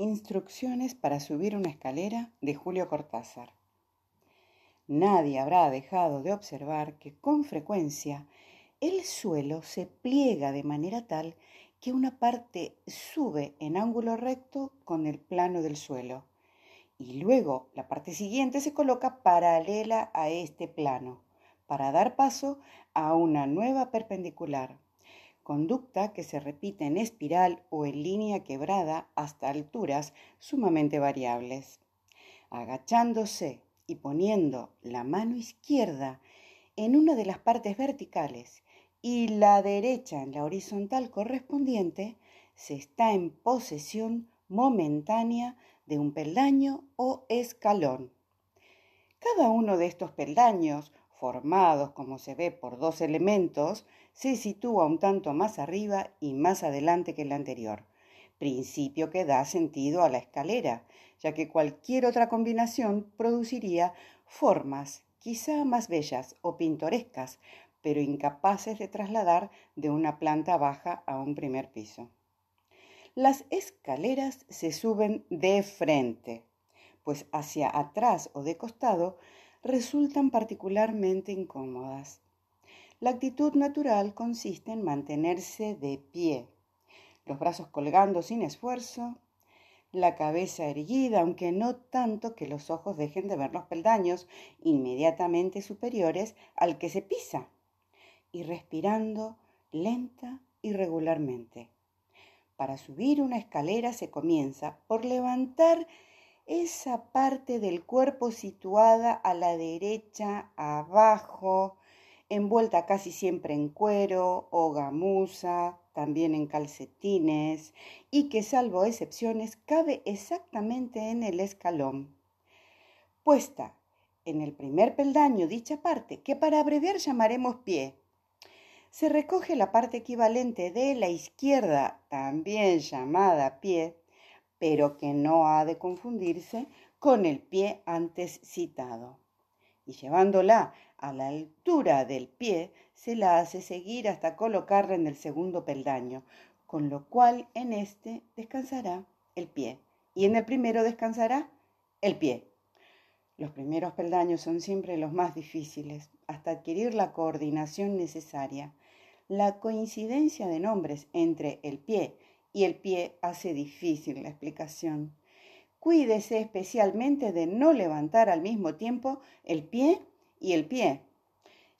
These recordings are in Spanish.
Instrucciones para subir una escalera de Julio Cortázar. Nadie habrá dejado de observar que con frecuencia el suelo se pliega de manera tal que una parte sube en ángulo recto con el plano del suelo y luego la parte siguiente se coloca paralela a este plano para dar paso a una nueva perpendicular, conducta que se repite en espiral o en línea quebrada hasta alturas sumamente variables. Agachándose y poniendo la mano izquierda en una de las partes verticales y la derecha en la horizontal correspondiente, se está en posesión momentánea de un peldaño o escalón. Cada uno de estos peldaños, formados como se ve por dos elementos, se sitúa un tanto más arriba y más adelante que el anterior, principio que da sentido a la escalera, ya que cualquier otra combinación produciría formas quizá más bellas o pintorescas, pero incapaces de trasladar de una planta baja a un primer piso. Las escaleras se suben de frente, pues hacia atrás o de costado resultan particularmente incómodas. La actitud natural consiste en mantenerse de pie, los brazos colgando sin esfuerzo, la cabeza erguida, aunque no tanto que los ojos dejen de ver los peldaños inmediatamente superiores al que se pisa, y respirando lenta y regularmente. Para subir una escalera se comienza por levantar esa parte del cuerpo situada a la derecha, abajo, envuelta casi siempre en cuero o gamuza, también en calcetines, y que salvo excepciones cabe exactamente en el escalón. Puesta en el primer peldaño dicha parte, que para abreviar llamaremos pie, se recoge la parte equivalente de la izquierda, también llamada pie, pero que no ha de confundirse con el pie antes citado. Y llevándola a la altura del pie, se la hace seguir hasta colocarla en el segundo peldaño, con lo cual en este descansará el pie y en el primero descansará el pie. Los primeros peldaños son siempre los más difíciles, hasta adquirir la coordinación necesaria. La coincidencia de nombres entre el pie y el pie hace difícil la explicación. Cuídese especialmente de no levantar al mismo tiempo el pie y el pie.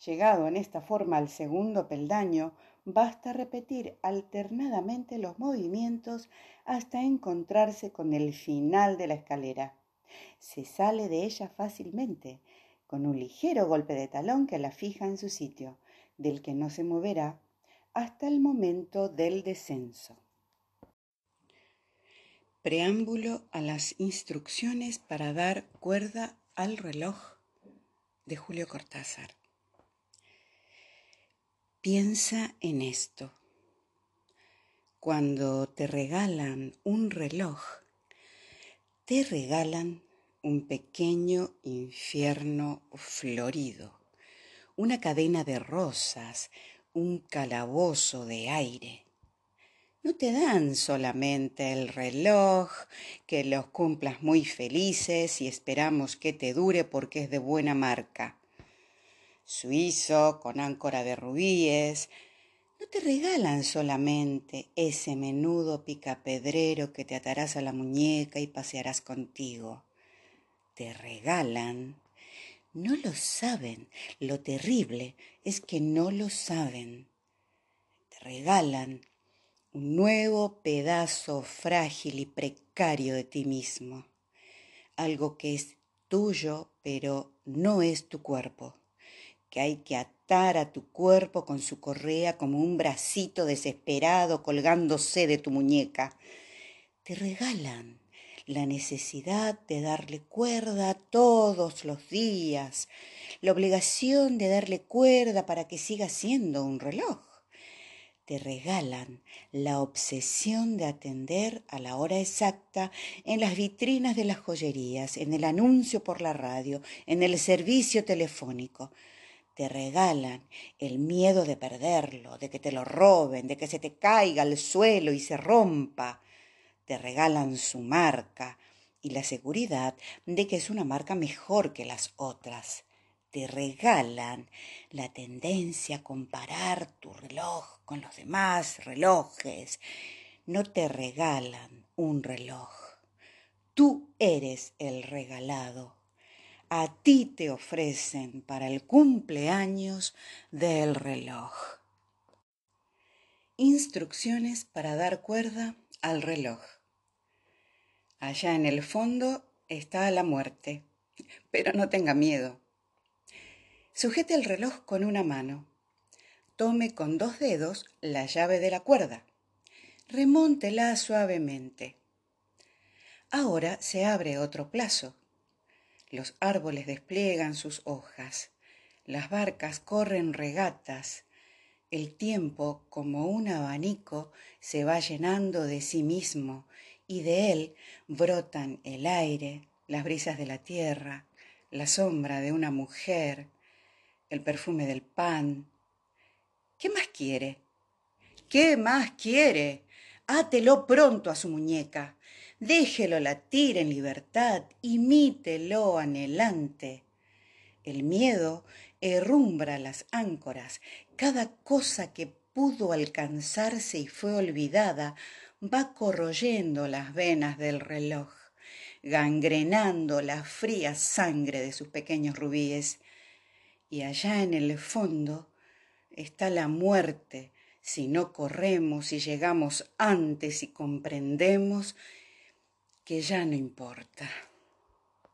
Llegado en esta forma al segundo peldaño, basta repetir alternadamente los movimientos hasta encontrarse con el final de la escalera. Se sale de ella fácilmente, con un ligero golpe de talón que la fija en su sitio, del que no se moverá hasta el momento del descenso. Preámbulo a las instrucciones para dar cuerda al reloj de Julio Cortázar. Piensa en esto. Cuando te regalan un reloj, te regalan un pequeño infierno florido, una cadena de rosas, un calabozo de aire no te dan solamente el reloj, que los cumplas muy felices y esperamos que te dure porque es de buena marca. Suizo, con áncora de rubíes, no te regalan solamente ese menudo picapedrero que te atarás a la muñeca y pasearás contigo. Te regalan. No lo saben. Lo terrible es que no lo saben. Te regalan un nuevo pedazo frágil y precario de ti mismo, algo que es tuyo pero no es tu cuerpo, que hay que atar a tu cuerpo con su correa como un bracito desesperado colgándose de tu muñeca. Te regalan la necesidad de darle cuerda todos los días, la obligación de darle cuerda para que siga siendo un reloj te regalan la obsesión de atender a la hora exacta en las vitrinas de las joyerías, en el anuncio por la radio, en el servicio telefónico. Te regalan el miedo de perderlo, de que te lo roben, de que se te caiga al suelo y se rompa. te regalan su marca y la seguridad de que es una marca mejor que las otras. Te regalan la tendencia a comparar tu reloj con los demás relojes. No te regalan un reloj. Tú eres el regalado. A ti te ofrecen para el cumpleaños del reloj. Instrucciones para dar cuerda al reloj. Allá en el fondo está la muerte, pero no tenga miedo. Sujete el reloj con una mano. Tome con dos dedos la llave de la cuerda. Remóntela suavemente. Ahora se abre otro plazo. Los árboles despliegan sus hojas. Las barcas corren regatas el tiempo, como un abanico, se va llenando de sí mismo y de él brotan el aire, las brisas de la tierra, la sombra de una mujer, el perfume del pan. ¿Qué más quiere? ¿Qué más quiere? Átelo pronto a su muñeca. Déjelo latir en libertad, imítelo anhelante. El miedo herrumbra las áncoras, cada cosa que pudo alcanzarse y fue olvidada va corroyendo las venas del reloj, gangrenando la fría sangre de sus pequeños rubíes. Y allá en el fondo está la muerte si no corremos y llegamos antes y comprendemos que ya no importa.